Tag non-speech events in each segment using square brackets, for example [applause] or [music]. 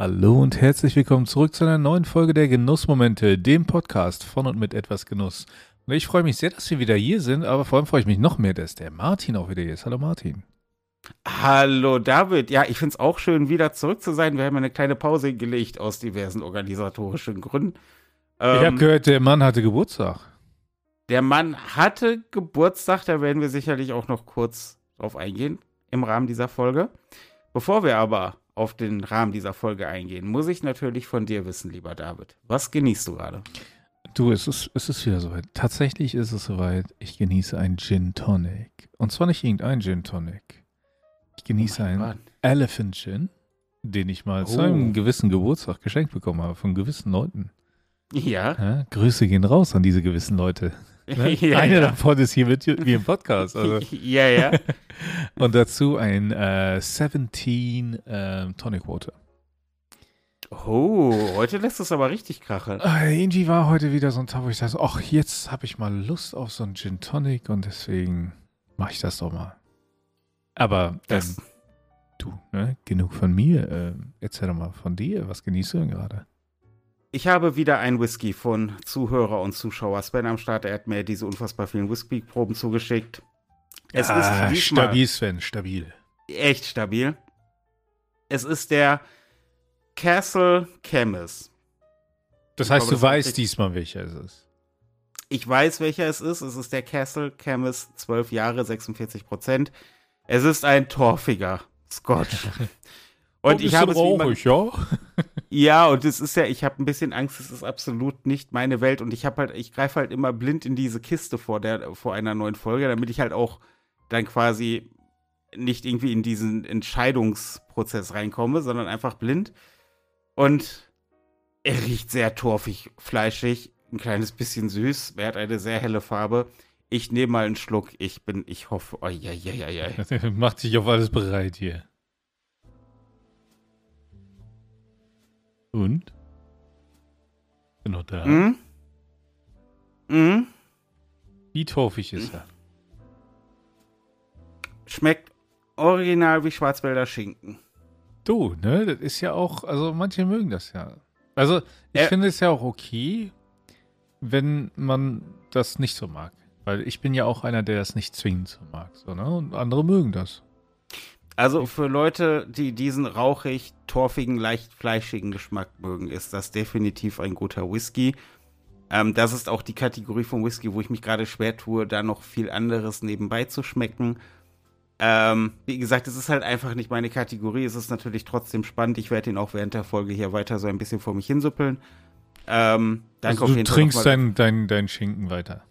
Hallo und herzlich willkommen zurück zu einer neuen Folge der Genussmomente, dem Podcast von und mit etwas Genuss. Und ich freue mich sehr, dass wir wieder hier sind, aber vor allem freue ich mich noch mehr, dass der Martin auch wieder hier ist. Hallo Martin. Hallo David. Ja, ich finde es auch schön, wieder zurück zu sein. Wir haben eine kleine Pause gelegt aus diversen organisatorischen Gründen. Ähm, ich habe gehört, der Mann hatte Geburtstag. Der Mann hatte Geburtstag, da werden wir sicherlich auch noch kurz drauf eingehen im Rahmen dieser Folge. Bevor wir aber auf den Rahmen dieser Folge eingehen, muss ich natürlich von dir wissen, lieber David. Was genießt du gerade? Du, es ist, es ist wieder soweit. Tatsächlich ist es soweit. Ich genieße ein Gin Tonic. Und zwar nicht irgendein Gin Tonic. Ich genieße oh einen Gott. Elephant Gin, den ich mal oh. zu einem gewissen Geburtstag geschenkt bekommen habe von gewissen Leuten. Ja. ja. Grüße gehen raus an diese gewissen Leute. Ne? [laughs] ja, Eine ja. davon ist hier mit wie im Podcast. Also. [laughs] ja, ja. [laughs] Und dazu ein äh, 17 äh, Tonic Water. Oh, heute lässt es aber richtig krachen. Äh, irgendwie war heute wieder so ein Tag, wo ich dachte, ach, jetzt habe ich mal Lust auf so einen Gin Tonic und deswegen mache ich das doch mal. Aber ähm, du, ne, genug von mir. Äh, erzähl doch mal von dir. Was genießt du denn gerade? Ich habe wieder ein Whisky von Zuhörer und Zuschauer Sven am Start. Er hat mir diese unfassbar vielen Whisky-Proben zugeschickt. Es ah, ist stabil, Sven, stabil. Echt stabil. Es ist der Castle Chemist. Das heißt, glaube, du weißt diesmal, welcher es ist. Ich weiß, welcher es ist. Es ist der Castle Chemist, 12 Jahre, 46 Prozent. Es ist ein torfiger Scotch. [laughs] Und oh, ich habe rauchig, ja. Ja, und es ist ja, ich habe ein bisschen Angst, es ist absolut nicht meine Welt und ich habe halt, ich greife halt immer blind in diese Kiste vor der, vor einer neuen Folge, damit ich halt auch dann quasi nicht irgendwie in diesen Entscheidungsprozess reinkomme, sondern einfach blind. Und er riecht sehr torfig, fleischig, ein kleines bisschen süß. Er hat eine sehr helle Farbe. Ich nehme mal einen Schluck. Ich bin, ich hoffe, oh, ja, ja, ja, ja. Macht sich auf alles bereit hier. Und? Bin noch da. Mhm. Mhm. Wie torfig ist er? Schmeckt original wie Schwarzwälder Schinken. Du, ne? Das ist ja auch, also manche mögen das ja. Also, ich äh, finde es ja auch okay, wenn man das nicht so mag. Weil ich bin ja auch einer, der das nicht zwingend so mag. So, ne? Und andere mögen das. Also für Leute, die diesen rauchig, torfigen, leicht fleischigen Geschmack mögen, ist das definitiv ein guter Whisky. Ähm, das ist auch die Kategorie von Whisky, wo ich mich gerade schwer tue, da noch viel anderes nebenbei zu schmecken. Ähm, wie gesagt, es ist halt einfach nicht meine Kategorie. Es ist natürlich trotzdem spannend. Ich werde ihn auch während der Folge hier weiter so ein bisschen vor mich hinsuppeln. Ähm, danke also du trinkst deinen dein, dein Schinken weiter.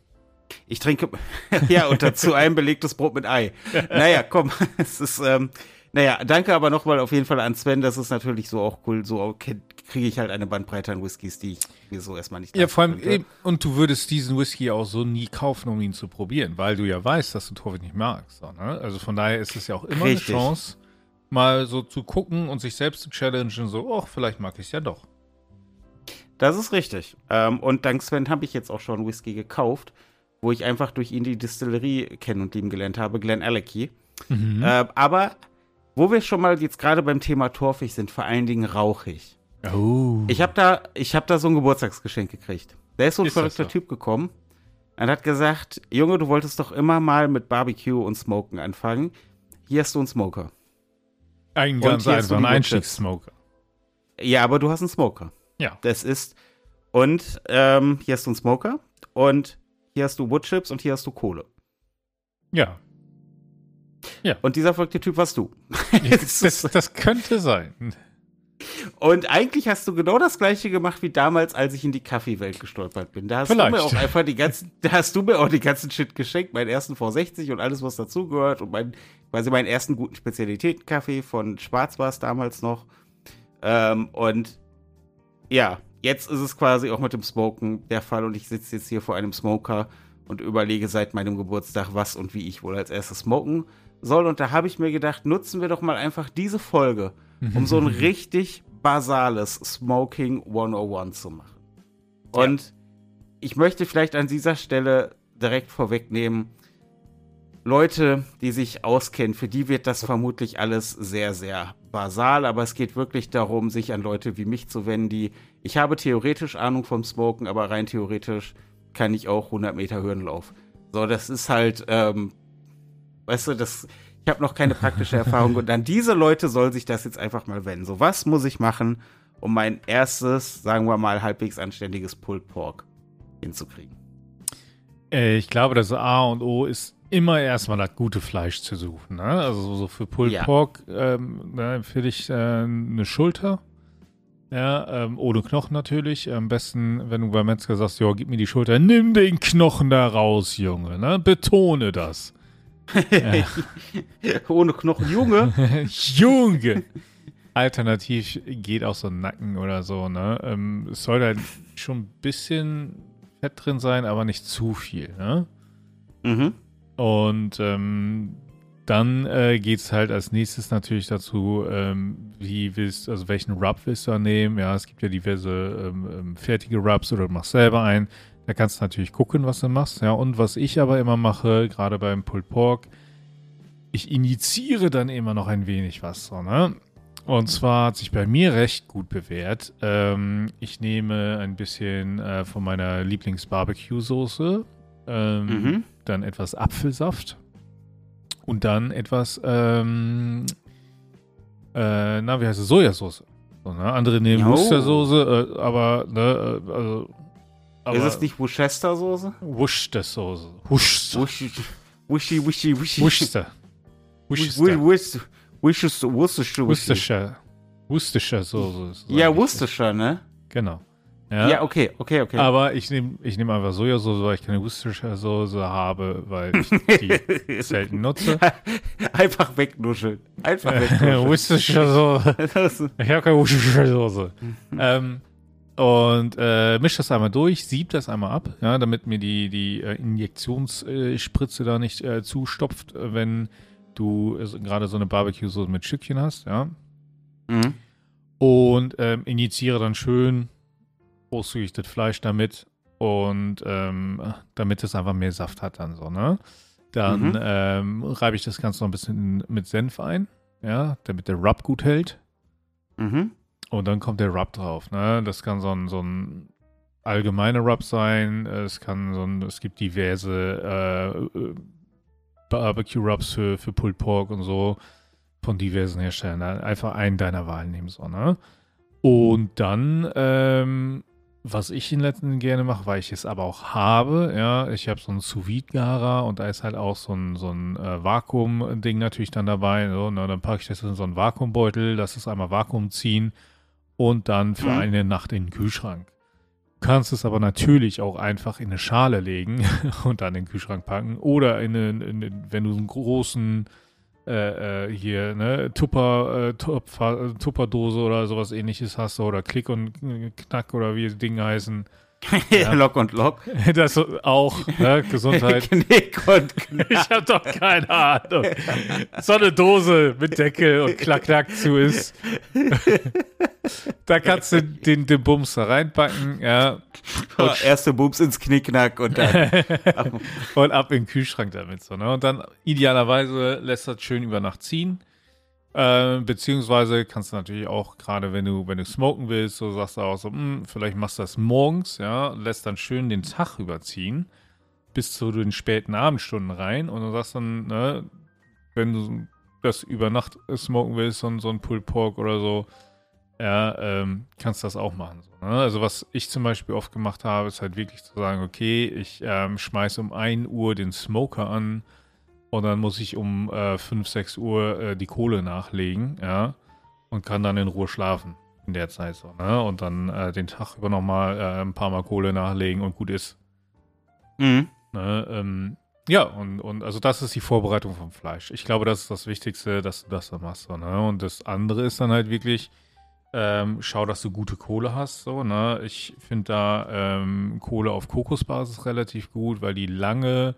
Ich trinke, [laughs] ja, und dazu ein belegtes Brot mit Ei. Naja, komm, [laughs] es ist, ähm, naja, danke aber nochmal auf jeden Fall an Sven. Das ist natürlich so auch cool. So kriege ich halt eine Bandbreite an Whiskys, die ich mir so erstmal nicht Ja, vor allem, eben, und du würdest diesen Whisky auch so nie kaufen, um ihn zu probieren, weil du ja weißt, dass du Torwig nicht magst. So, ne? Also von daher ist es ja auch immer Richtig. eine Chance, mal so zu gucken und sich selbst zu challengen, so, oh, vielleicht mag ich es ja doch. Das ist richtig. Ähm, und dank Sven habe ich jetzt auch schon Whisky gekauft wo ich einfach durch ihn die Distillerie kennen und lieben gelernt habe, Glen Alecky. Mhm. Äh, aber wo wir schon mal jetzt gerade beim Thema torfig sind, vor allen Dingen rauchig. Oh. Ich habe da, hab da so ein Geburtstagsgeschenk gekriegt. Der ist so ein ist verrückter so? Typ gekommen und hat gesagt, Junge, du wolltest doch immer mal mit Barbecue und Smoken anfangen. Hier hast du einen Smoker. Ein ganz einfach, ein Einstiegssmoker. Ja, aber du hast einen Smoker. Ja. Das ist, und ähm, hier hast du einen Smoker und hier hast du Woodchips und hier hast du Kohle. Ja. Ja. Und dieser verrückte Typ warst du. [laughs] das, das, das könnte sein. Und eigentlich hast du genau das gleiche gemacht wie damals, als ich in die Kaffeewelt gestolpert bin. Da hast Vielleicht. du mir auch einfach die ganzen, da hast du mir auch die ganzen Shit geschenkt, meinen ersten V60 und alles, was dazugehört und mein, quasi meinen ersten guten Spezialitäten-Kaffee von Schwarz war es damals noch. Ähm, und ja, jetzt ist es quasi auch mit dem Smoken der Fall und ich sitze jetzt hier vor einem Smoker und überlege seit meinem Geburtstag, was und wie ich wohl als erstes smoken soll. Und da habe ich mir gedacht, nutzen wir doch mal einfach diese Folge, um so ein [laughs] richtig basales Smoking 101 zu machen. Und ja. ich möchte vielleicht an dieser Stelle direkt vorwegnehmen, Leute, die sich auskennen, für die wird das vermutlich alles sehr, sehr basal, aber es geht wirklich darum, sich an Leute wie mich zu wenden, die, ich habe theoretisch Ahnung vom Smoken, aber rein theoretisch kann ich auch 100 Meter Hürdenlauf. So, das ist halt, ähm, weißt du, das, ich habe noch keine praktische [laughs] Erfahrung und an diese Leute soll sich das jetzt einfach mal wenden. So, was muss ich machen, um mein erstes, sagen wir mal, halbwegs anständiges Pulled Pork hinzukriegen? Äh, ich glaube, das A und O ist immer erstmal das gute Fleisch zu suchen. Ne? Also so für Pulled ja. Pork ähm, ne, empfehle ich äh, eine Schulter. Ja, ähm, ohne Knochen natürlich. Am besten, wenn du beim Metzger sagst, ja, gib mir die Schulter, nimm den Knochen da raus, Junge. Ne? Betone das. ja. [laughs] ohne Knochen, Junge. [laughs] Junge. Alternativ geht auch so ein Nacken oder so. Ne? Ähm, es soll da schon ein bisschen Fett drin sein, aber nicht zu viel. Ne? Mhm. Und ähm, dann äh, geht es halt als nächstes natürlich dazu, ähm, wie willst, also welchen Rub willst du nehmen? Ja, es gibt ja diverse ähm, ähm, fertige Rubs oder du machst selber einen. Da kannst du natürlich gucken, was du machst. Ja, und was ich aber immer mache, gerade beim Pulled Pork, ich initiiere dann immer noch ein wenig was. So, ne? Und zwar hat sich bei mir recht gut bewährt. Ähm, ich nehme ein bisschen äh, von meiner Lieblings-Barbecue-Soße, ähm, mhm. Dann etwas Apfelsaft und dann etwas, ähm, äh, na, wie heißt es, Sojasauce. So, ne? Andere nehmen Worcestersoße, äh, aber, ne, äh, also, aber, Ist es nicht Worcestersoße? Worcestersoße. Worcester. Wischi, wischi, wischi. Worcester. Worcester. Worcester. Worcestershire. Worcestershire Soße. Ja, Worcestershire, ne? Genau. Ja, ja okay, okay, okay. Aber ich nehme ich nehm einfach Sojasauce, weil ich keine Worcestershire Soße habe, weil ich die [laughs] selten nutze. [laughs] Einfach wegnuscheln. Einfach wegnuscheln. [laughs] Worcestershire Soße. ich habe keine Worcestershire Soße. ähm, und äh, mische das einmal durch, sieb das einmal ab, ja, damit mir die, die äh, Injektionsspritze da nicht äh, zustopft, wenn du gerade so eine Barbecue-Soße mit Stückchen hast, ja. Mhm. Und ähm, injiziere dann schön großzügig das Fleisch damit und ähm, damit es einfach mehr Saft hat dann so, ne? Dann mhm. ähm, reibe ich das Ganze noch ein bisschen mit Senf ein, ja, damit der Rub gut hält. Mhm. Und dann kommt der Rub drauf, ne? Das kann so ein, so ein allgemeiner Rub sein. Es kann so ein, es gibt diverse äh, Barbecue Rubs für, für Pulled Pork und so von diversen Herstellern. Einfach einen deiner Wahl nehmen, so, ne? Und dann ähm, was ich in letzten gerne mache, weil ich es aber auch habe, ja, ich habe so einen sous garer und da ist halt auch so ein, so ein äh, Vakuum-Ding natürlich dann dabei. So, ne, dann packe ich das in so einen Vakuumbeutel, lass es einmal Vakuum ziehen und dann für mhm. eine Nacht in den Kühlschrank. Du kannst es aber natürlich auch einfach in eine Schale legen [laughs] und dann in den Kühlschrank packen oder in, eine, in wenn du einen großen äh, äh, hier, ne, Tupper, äh, Tupfer, Tupperdose oder sowas ähnliches hast oder Klick und Knack oder wie die Dinge heißen. Ja. [laughs] Lock und Lock. Das auch, ne? Gesundheit. [laughs] Knick und Knack. Ich hab doch keine Ahnung. So eine Dose mit Deckel und Klack, Klack zu ist. da kannst du den, den Bums da reinpacken, ja. Und [laughs] Erste Bums ins Knickknack und dann. und ab in den Kühlschrank damit, so, ne? Und dann idealerweise lässt das schön über Nacht ziehen. Äh, beziehungsweise kannst du natürlich auch, gerade wenn du, wenn du smoken willst, so sagst du auch so, mh, hm, vielleicht machst du das morgens, ja, lässt dann schön den Tag überziehen, bis zu den späten Abendstunden rein und du sagst dann, ne, wenn du das über Nacht smoken willst, so, so ein Pulled Pork oder so, ja, ähm, kannst das auch machen. So, ne? Also was ich zum Beispiel oft gemacht habe, ist halt wirklich zu sagen, okay, ich ähm, schmeiße um 1 Uhr den Smoker an, und dann muss ich um äh, 5, 6 Uhr äh, die Kohle nachlegen, ja. Und kann dann in Ruhe schlafen in der Zeit so, ne? Und dann äh, den Tag über nochmal äh, ein paar Mal Kohle nachlegen und gut ist. Mhm. Ne? Ähm, ja, und, und also das ist die Vorbereitung vom Fleisch. Ich glaube, das ist das Wichtigste, dass du das dann machst. So, ne? Und das andere ist dann halt wirklich, ähm, schau, dass du gute Kohle hast. So, ne? Ich finde da ähm, Kohle auf Kokosbasis relativ gut, weil die lange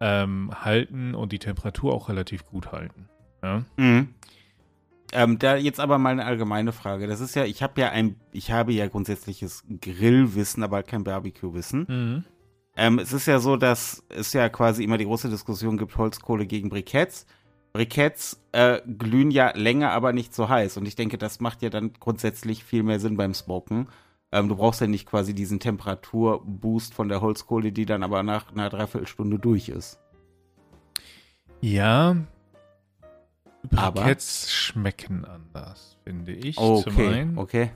ähm, halten und die Temperatur auch relativ gut halten. Ja? Mhm. Ähm, da jetzt aber mal eine allgemeine Frage. Das ist ja, ich habe ja ein, ich habe ja grundsätzliches Grillwissen, aber kein Barbecue-Wissen. Mhm. Ähm, es ist ja so, dass es ja quasi immer die große Diskussion gibt, Holzkohle gegen Briketts. Briketts äh, glühen ja länger, aber nicht so heiß. Und ich denke, das macht ja dann grundsätzlich viel mehr Sinn beim Smoken. Ähm, du brauchst ja nicht quasi diesen Temperaturboost von der Holzkohle, die dann aber nach einer Dreiviertelstunde durch ist. Ja. Briketts schmecken anders, finde ich. Okay, okay.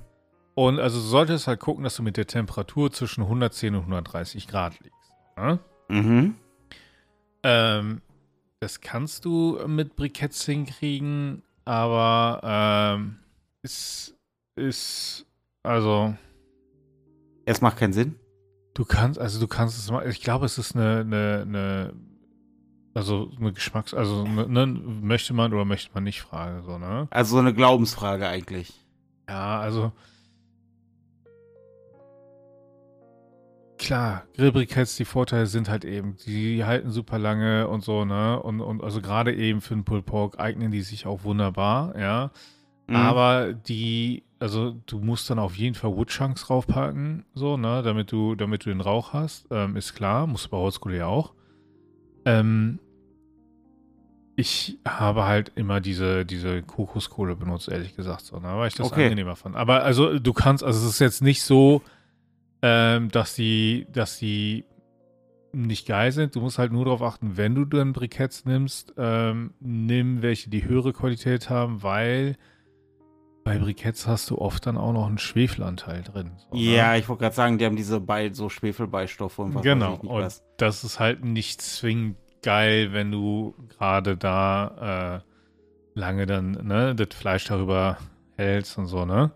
Und also du solltest halt gucken, dass du mit der Temperatur zwischen 110 und 130 Grad liegst. Ne? Mhm. Ähm, das kannst du mit Briketts hinkriegen, aber ähm, es ist also. Es macht keinen Sinn. Du kannst, also du kannst es mal, ich glaube, es ist eine, eine, eine also eine Geschmacks-, also ne, ne, möchte man oder möchte man nicht Frage, so, ne? Also so eine Glaubensfrage eigentlich. Ja, also klar, Grillbriketts, die Vorteile sind halt eben, die halten super lange und so, ne? Und, und also gerade eben für den Pulled Pork eignen die sich auch wunderbar, ja. Mhm. Aber die, also du musst dann auf jeden Fall Woodchunks draufpacken, so, ne? Damit du, damit du den Rauch hast, ähm, ist klar, musst du bei Holzkohle ja auch. Ähm, ich habe halt immer diese, diese Kokoskohle benutzt, ehrlich gesagt, so, ne? Weil ich das okay. angenehmer fand. Aber also du kannst, also es ist jetzt nicht so, ähm, dass die, dass die nicht geil sind. Du musst halt nur darauf achten, wenn du dann Briketts nimmst, ähm, nimm welche, die höhere Qualität haben, weil bei Briketts hast du oft dann auch noch einen Schwefelanteil drin. Ne? ja, ich wollte gerade sagen, die haben diese Be so Schwefelbeistoffe und was Genau, weiß ich und was. das ist halt nicht zwingend geil, wenn du gerade da äh, lange dann ne, das Fleisch darüber hältst und so, ne?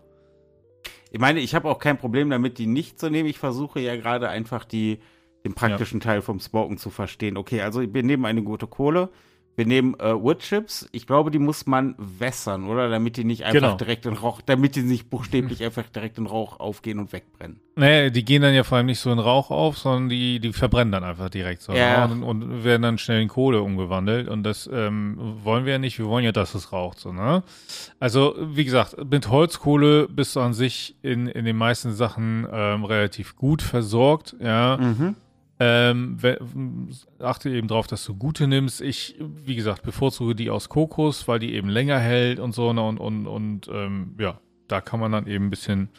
Ich meine, ich habe auch kein Problem damit, die nicht zu nehmen. Ich versuche ja gerade einfach die, den praktischen ja. Teil vom Smoken zu verstehen. Okay, also wir nehmen eine gute Kohle. Wir nehmen äh, Woodchips. Ich glaube, die muss man wässern, oder? Damit die nicht einfach genau. direkt in Rauch, damit die nicht buchstäblich einfach direkt in Rauch aufgehen und wegbrennen. Nee, die gehen dann ja vor allem nicht so in Rauch auf, sondern die, die verbrennen dann einfach direkt so. Ja. Und, und, werden dann schnell in Kohle umgewandelt. Und das ähm, wollen wir ja nicht. Wir wollen ja, dass es raucht, so, ne? Also, wie gesagt, mit Holzkohle bist du an sich in, in den meisten Sachen ähm, relativ gut versorgt, ja. Mhm. Ähm, achte eben darauf, dass du gute nimmst. Ich, wie gesagt, bevorzuge die aus Kokos, weil die eben länger hält und so. Ne, und, und, und ähm, ja, da kann man dann eben ein bisschen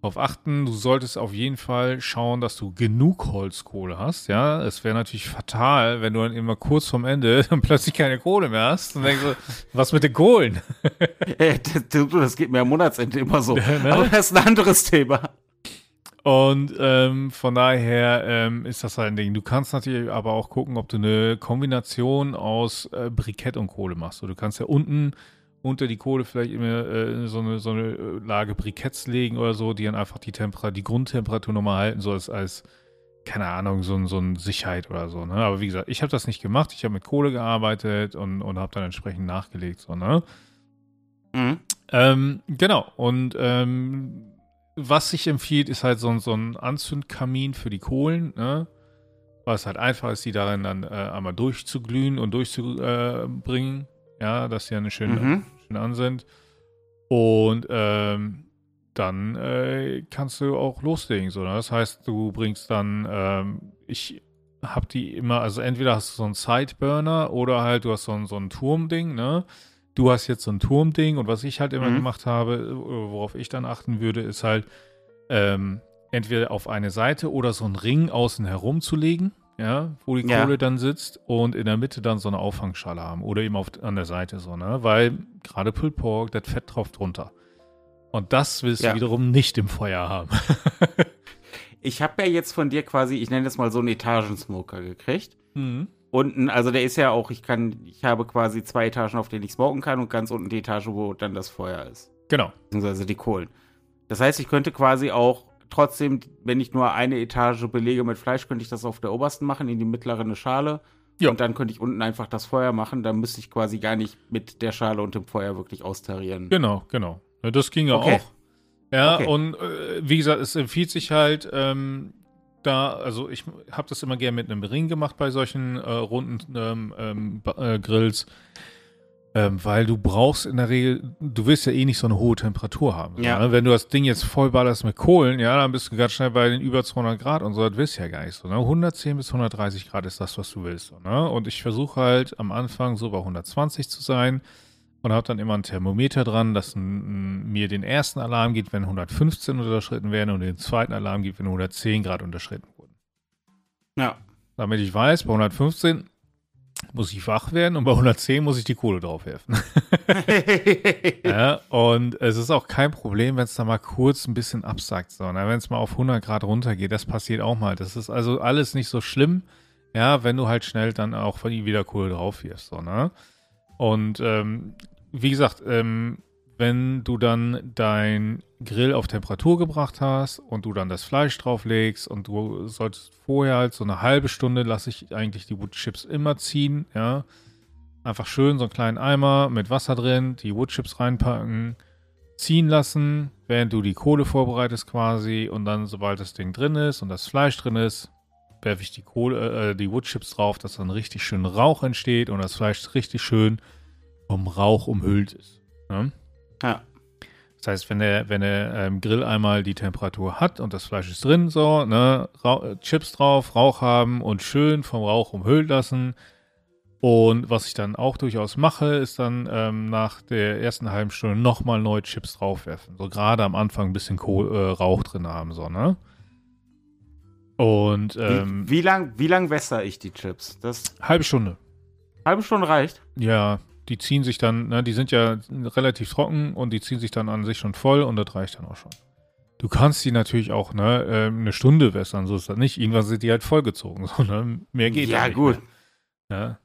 drauf achten. Du solltest auf jeden Fall schauen, dass du genug Holzkohle hast. Ja, es wäre natürlich fatal, wenn du dann immer kurz vorm Ende [laughs] dann plötzlich keine Kohle mehr hast und denkst so, was mit den Kohlen? [laughs] das geht mir am Monatsende immer so. [laughs] Ne? Aber das ist ein anderes Thema. Und ähm, von daher ähm, ist das halt ein Ding. Du kannst natürlich aber auch gucken, ob du eine Kombination aus äh, Brikett und Kohle machst. So, du kannst ja unten unter die Kohle vielleicht immer äh, so, eine, so eine äh, Lage Briketts legen oder so, die dann einfach die Temperatur, die Grundtemperatur nochmal halten, so als, als keine Ahnung, so, so eine Sicherheit oder so. Ne? Aber wie gesagt, ich habe das nicht gemacht. Ich habe mit Kohle gearbeitet und, und habe dann entsprechend nachgelegt. So, ne? Mhm. Ähm, genau. Und ähm, was sich empfiehlt, ist halt so, so ein Anzündkamin für die Kohlen, ne? Was halt einfach ist, die darin dann äh, einmal durchzuglühen und durchzubringen. Äh, ja, dass sie ja eine schöne, mhm. schön an sind. Und ähm, dann äh, kannst du auch loslegen. So, ne? Das heißt, du bringst dann, ähm, ich habe die immer, also entweder hast du so einen Sideburner oder halt du hast so ein, so ein Turmding, ne? Du hast jetzt so ein Turmding und was ich halt immer mhm. gemacht habe, worauf ich dann achten würde, ist halt ähm, entweder auf eine Seite oder so einen Ring außen herum zu legen, ja, wo die ja. Kohle dann sitzt und in der Mitte dann so eine Auffangschale haben oder eben auf, an der Seite so, ne, weil gerade Pulled Pork, das Fett drauf drunter. Und das willst ja. du wiederum nicht im Feuer haben. [laughs] ich habe ja jetzt von dir quasi, ich nenne das mal so einen Etagensmoker gekriegt. Mhm unten, also der ist ja auch, ich kann, ich habe quasi zwei Etagen, auf denen ich smoken kann und ganz unten die Etage, wo dann das Feuer ist. Genau. Beziehungsweise die Kohlen. Das heißt, ich könnte quasi auch trotzdem, wenn ich nur eine Etage belege mit Fleisch, könnte ich das auf der obersten machen, in die mittlere eine Schale. Ja. Und dann könnte ich unten einfach das Feuer machen. Dann müsste ich quasi gar nicht mit der Schale und dem Feuer wirklich austarieren. Genau, genau. Das ging ja okay. auch. Ja, okay. und äh, wie gesagt, es empfiehlt sich halt, ähm, da, also ich habe das immer gerne mit einem Ring gemacht bei solchen äh, runden ähm, ähm, äh, Grills. Ähm, weil du brauchst in der Regel, du willst ja eh nicht so eine hohe Temperatur haben. Ja. ne? Wenn du das Ding jetzt voll ballerst mit Kohlen, ja, dann bist du ganz schnell bei den über 200 Grad und so, das willst du ja gar nicht so. Ne? 110 bis 130 Grad ist das, was du willst. So, ne? Und ich versuche halt am Anfang so bei 120 zu sein und habe dann immer ein Thermometer dran, das mir den ersten Alarm gibt, wenn 115 unterschritten werden und den zweiten Alarm gibt, wenn 110 Grad unterschritten wurden. Ja. Damit ich weiß, bei 115 muss ich wach werden und bei 110 muss ich die Kohle draufwerfen. [laughs] ja, und es ist auch kein Problem, wenn es da mal kurz ein bisschen absackt, sondern wenn es mal auf 100 Grad runtergeht, das passiert auch mal. Das ist also alles nicht so schlimm, ja, wenn du halt schnell dann auch wieder Kohle draufwirfst, so, ne? Und ähm, wie gesagt, ähm, wenn du dann dein Grill auf Temperatur gebracht hast und du dann das Fleisch drauflegst und du solltest vorher halt so eine halbe Stunde lasse ich eigentlich die Woodchips immer ziehen, ja. Einfach schön so einen kleinen Eimer mit Wasser drin, die Woodchips reinpacken, ziehen lassen, während du die Kohle vorbereitest quasi und dann, sobald das Ding drin ist und das Fleisch drin ist, werfe ich die Kohle, äh, die Woodchips drauf, dass dann richtig schön Rauch entsteht und das Fleisch richtig schön vom Rauch umhüllt ist. Ne? Ja. Das heißt, wenn der, wenn der ähm, Grill einmal die Temperatur hat und das Fleisch ist drin, so, ne, Ra Chips drauf, Rauch haben und schön vom Rauch umhüllt lassen. Und was ich dann auch durchaus mache, ist dann ähm, nach der ersten halben Stunde nochmal neue Chips draufwerfen. So gerade am Anfang ein bisschen Kohl, äh, Rauch drin haben, so, ne? Und ähm, wie, wie lang, wie lang wässer ich die Chips? Das halbe Stunde. Halbe Stunde reicht? Ja, die ziehen sich dann, ne, die sind ja relativ trocken und die ziehen sich dann an sich schon voll und das reicht dann auch schon. Du kannst die natürlich auch ne, äh, eine Stunde wässern, so ist das nicht. Irgendwann sind die halt vollgezogen, [laughs] so, ne? Mehr geht ja. Ja, gut. Mehr. Ja.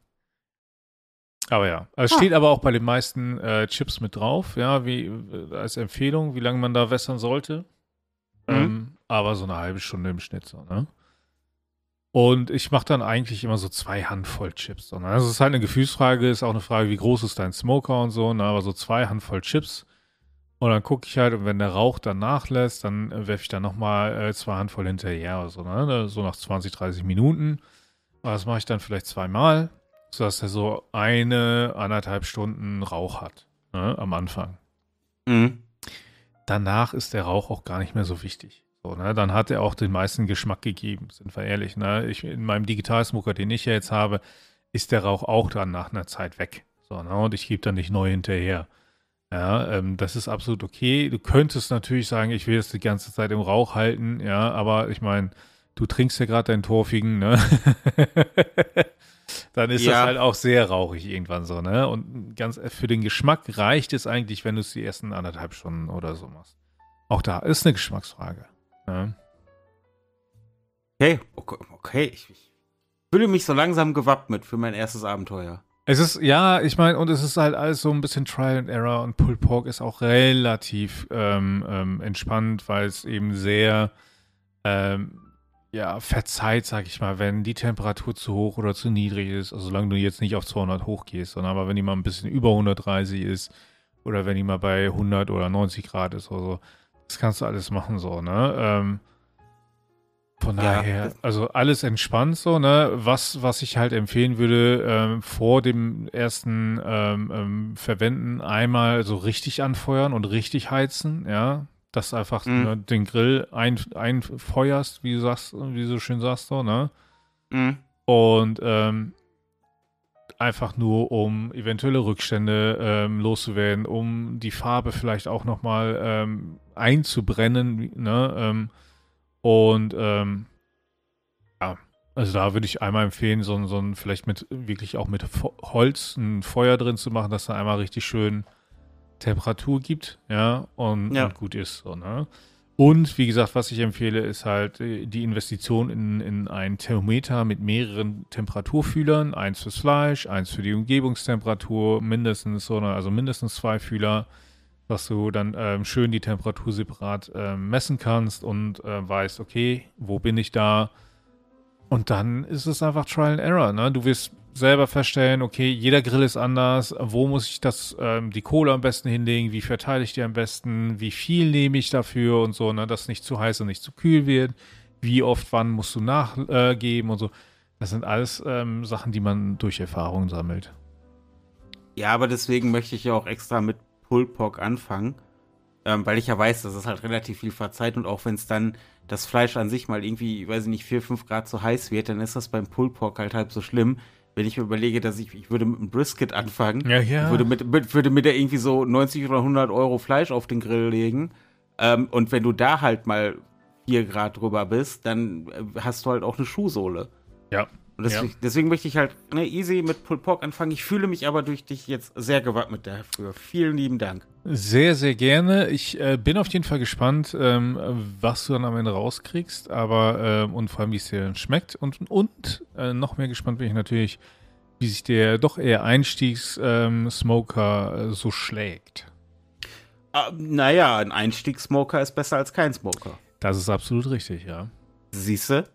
Aber ja, es ah. steht aber auch bei den meisten äh, Chips mit drauf, ja, wie äh, als Empfehlung, wie lange man da wässern sollte. Mhm. Ähm, aber so eine halbe Stunde im Schnitt so, ne? Und ich mache dann eigentlich immer so zwei Handvoll Chips. Ne? Also es ist halt eine Gefühlsfrage, ist auch eine Frage, wie groß ist dein Smoker und so, ne? aber so zwei Handvoll Chips. Und dann gucke ich halt, und wenn der Rauch dann nachlässt, dann äh, werfe ich dann nochmal äh, zwei Handvoll hinterher oder so, ne? So nach 20, 30 Minuten. Aber das mache ich dann vielleicht zweimal, sodass er so eine, anderthalb Stunden Rauch hat, ne? Am Anfang. Mhm. Danach ist der Rauch auch gar nicht mehr so wichtig. So, ne? Dann hat er auch den meisten Geschmack gegeben, sind wir ehrlich. Ne? Ich, in meinem Digitalsmoker, den ich ja jetzt habe, ist der Rauch auch dann nach einer Zeit weg. So, ne? Und ich gebe dann nicht neu hinterher. Ja, ähm, das ist absolut okay. Du könntest natürlich sagen, ich will es die ganze Zeit im Rauch halten, ja, aber ich meine, du trinkst ja gerade deinen Torfigen, ne? [laughs] dann ist ja. das halt auch sehr rauchig irgendwann so, ne? Und ganz für den Geschmack reicht es eigentlich, wenn du es die ersten anderthalb Stunden oder so machst. Auch da ist eine Geschmacksfrage. Ja. Okay, okay, okay. Ich, ich fühle mich so langsam gewappnet für mein erstes Abenteuer. Es ist, ja, ich meine, und es ist halt alles so ein bisschen Trial and Error und Pulled Pork ist auch relativ ähm, ähm, entspannt, weil es eben sehr, ähm, ja, verzeiht, sag ich mal, wenn die Temperatur zu hoch oder zu niedrig ist, also solange du jetzt nicht auf 200 hochgehst, sondern aber wenn die mal ein bisschen über 130 ist oder wenn die mal bei 100 oder 90 Grad ist oder so, das kannst du alles machen, so, ne? Ähm, von daher, ja. also alles entspannt so, ne? Was, was ich halt empfehlen würde, ähm, vor dem ersten ähm, ähm, Verwenden einmal so richtig anfeuern und richtig heizen, ja. Dass einfach mhm. ne, den Grill ein, einfeuerst, wie du sagst, wie du so schön sagst, so, ne? Mhm. Und ähm, einfach nur, um eventuelle Rückstände ähm, loszuwerden, um die Farbe vielleicht auch nochmal ähm, einzubrennen. Ne? Ähm, und ähm, ja, also da würde ich einmal empfehlen, so, so ein, vielleicht mit wirklich auch mit Holz ein Feuer drin zu machen, dass da einmal richtig schön Temperatur gibt, ja, und, ja. und gut ist. So, ne? Und wie gesagt, was ich empfehle, ist halt äh, die Investition in, in ein Thermometer mit mehreren Temperaturfühlern. Eins fürs Fleisch, eins für die Umgebungstemperatur, mindestens so, also mindestens zwei Fühler, dass du dann ähm, schön die Temperatur separat äh, messen kannst und äh, weißt, okay, wo bin ich da? Und dann ist es einfach Trial and Error. Ne? Du wirst selber feststellen, okay, jeder Grill ist anders, wo muss ich das, ähm, die Kohle am besten hinlegen, wie verteile ich die am besten, wie viel nehme ich dafür und so, ne, dass nicht zu heiß und nicht zu kühl wird, wie oft, wann musst du nachgeben äh, und so. Das sind alles ähm, Sachen, die man durch Erfahrung sammelt. Ja, aber deswegen möchte ich ja auch extra mit Pulled anfangen, ähm, weil ich ja weiß, dass es halt relativ viel verzeiht und auch wenn es dann das Fleisch an sich mal irgendwie, weiß ich nicht, 4, 5 Grad zu heiß wird, dann ist das beim Pulled halt halb so schlimm. Wenn ich mir überlege, dass ich, ich würde mit einem Brisket anfangen, ja, ja. würde mit, mit, würde mit der irgendwie so 90 oder 100 Euro Fleisch auf den Grill legen. Ähm, und wenn du da halt mal 4 Grad drüber bist, dann äh, hast du halt auch eine Schuhsohle. Ja. Und deswegen, ja. deswegen möchte ich halt ne, easy mit Pulled Pork anfangen. Ich fühle mich aber durch dich jetzt sehr gewappnet dafür. Vielen lieben Dank. Sehr, sehr gerne. Ich äh, bin auf jeden Fall gespannt, ähm, was du dann am Ende rauskriegst, aber äh, und vor allem, wie es dir schmeckt. Und, und äh, noch mehr gespannt bin ich natürlich, wie sich der doch eher Einstiegs-Smoker ähm, so schlägt. Uh, naja, ein Einstiegssmoker ist besser als kein Smoker. Das ist absolut richtig, ja. Siehste?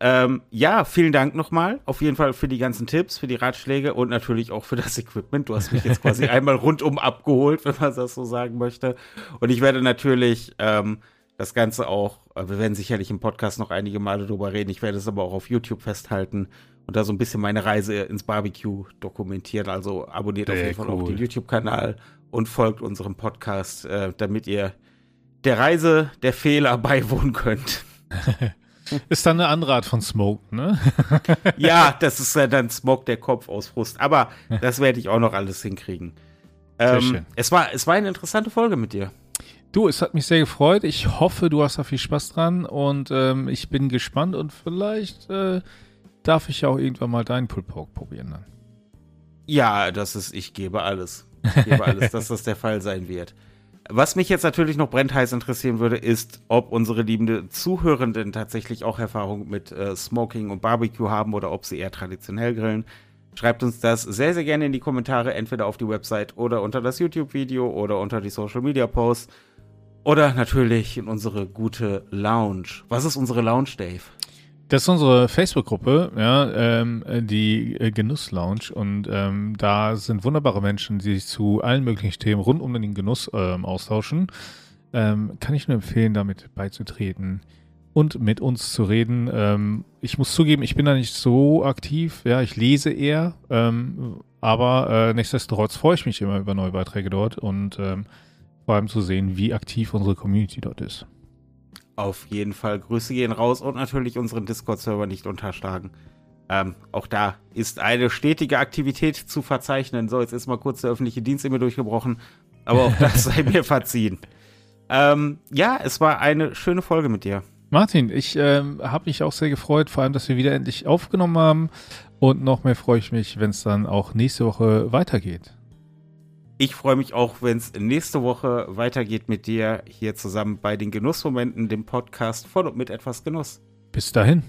Ähm, ja, vielen Dank nochmal. Auf jeden Fall für die ganzen Tipps, für die Ratschläge und natürlich auch für das Equipment. Du hast mich jetzt quasi [laughs] einmal rundum abgeholt, wenn man das so sagen möchte. Und ich werde natürlich ähm, das Ganze auch, äh, wir werden sicherlich im Podcast noch einige Male drüber reden. Ich werde es aber auch auf YouTube festhalten und da so ein bisschen meine Reise ins Barbecue dokumentieren. Also abonniert Sehr auf jeden Fall cool. auch den YouTube-Kanal und folgt unserem Podcast, äh, damit ihr der Reise der Fehler beiwohnen könnt. [laughs] Ist dann eine andere Art von Smoke, ne? [laughs] ja, das ist ja dann Smoke der Kopf aus Frust. Aber das werde ich auch noch alles hinkriegen. Ähm, schön. Es, war, es war eine interessante Folge mit dir. Du, es hat mich sehr gefreut. Ich hoffe, du hast da viel Spaß dran und ähm, ich bin gespannt und vielleicht äh, darf ich auch irgendwann mal deinen Pulled Pork probieren dann. Ja, das ist, ich gebe alles. Ich gebe alles, dass das der [laughs] Fall sein wird. Was mich jetzt natürlich noch brennheiß interessieren würde, ist, ob unsere liebenden Zuhörenden tatsächlich auch Erfahrung mit äh, Smoking und Barbecue haben oder ob sie eher traditionell grillen. Schreibt uns das sehr, sehr gerne in die Kommentare, entweder auf die Website oder unter das YouTube-Video oder unter die Social-Media-Posts oder natürlich in unsere gute Lounge. Was ist unsere Lounge, Dave? Das ist unsere Facebook-Gruppe, ja, ähm, die äh, Genuss-Lounge. Und ähm, da sind wunderbare Menschen, die sich zu allen möglichen Themen rund um den Genuss ähm, austauschen. Ähm, kann ich nur empfehlen, damit beizutreten und mit uns zu reden. Ähm, ich muss zugeben, ich bin da nicht so aktiv. Ja, ich lese eher. Ähm, aber äh, nichtsdestotrotz freue ich mich immer über neue Beiträge dort und vor allem zu sehen, wie aktiv unsere Community dort ist. Auf jeden Fall. Grüße gehen raus und natürlich unseren Discord-Server nicht unterschlagen. Ähm, auch da ist eine stetige Aktivität zu verzeichnen. So, jetzt ist mal kurz der öffentliche Dienst in mir durchgebrochen, aber auch das sei mir [laughs] verziehen. Ähm, ja, es war eine schöne Folge mit dir. Martin, ich ähm, habe mich auch sehr gefreut, vor allem, dass wir wieder endlich aufgenommen haben. Und noch mehr freue ich mich, wenn es dann auch nächste Woche weitergeht. Ich freue mich auch, wenn es nächste Woche weitergeht mit dir hier zusammen bei den Genussmomenten, dem Podcast von und mit etwas Genuss. Bis dahin.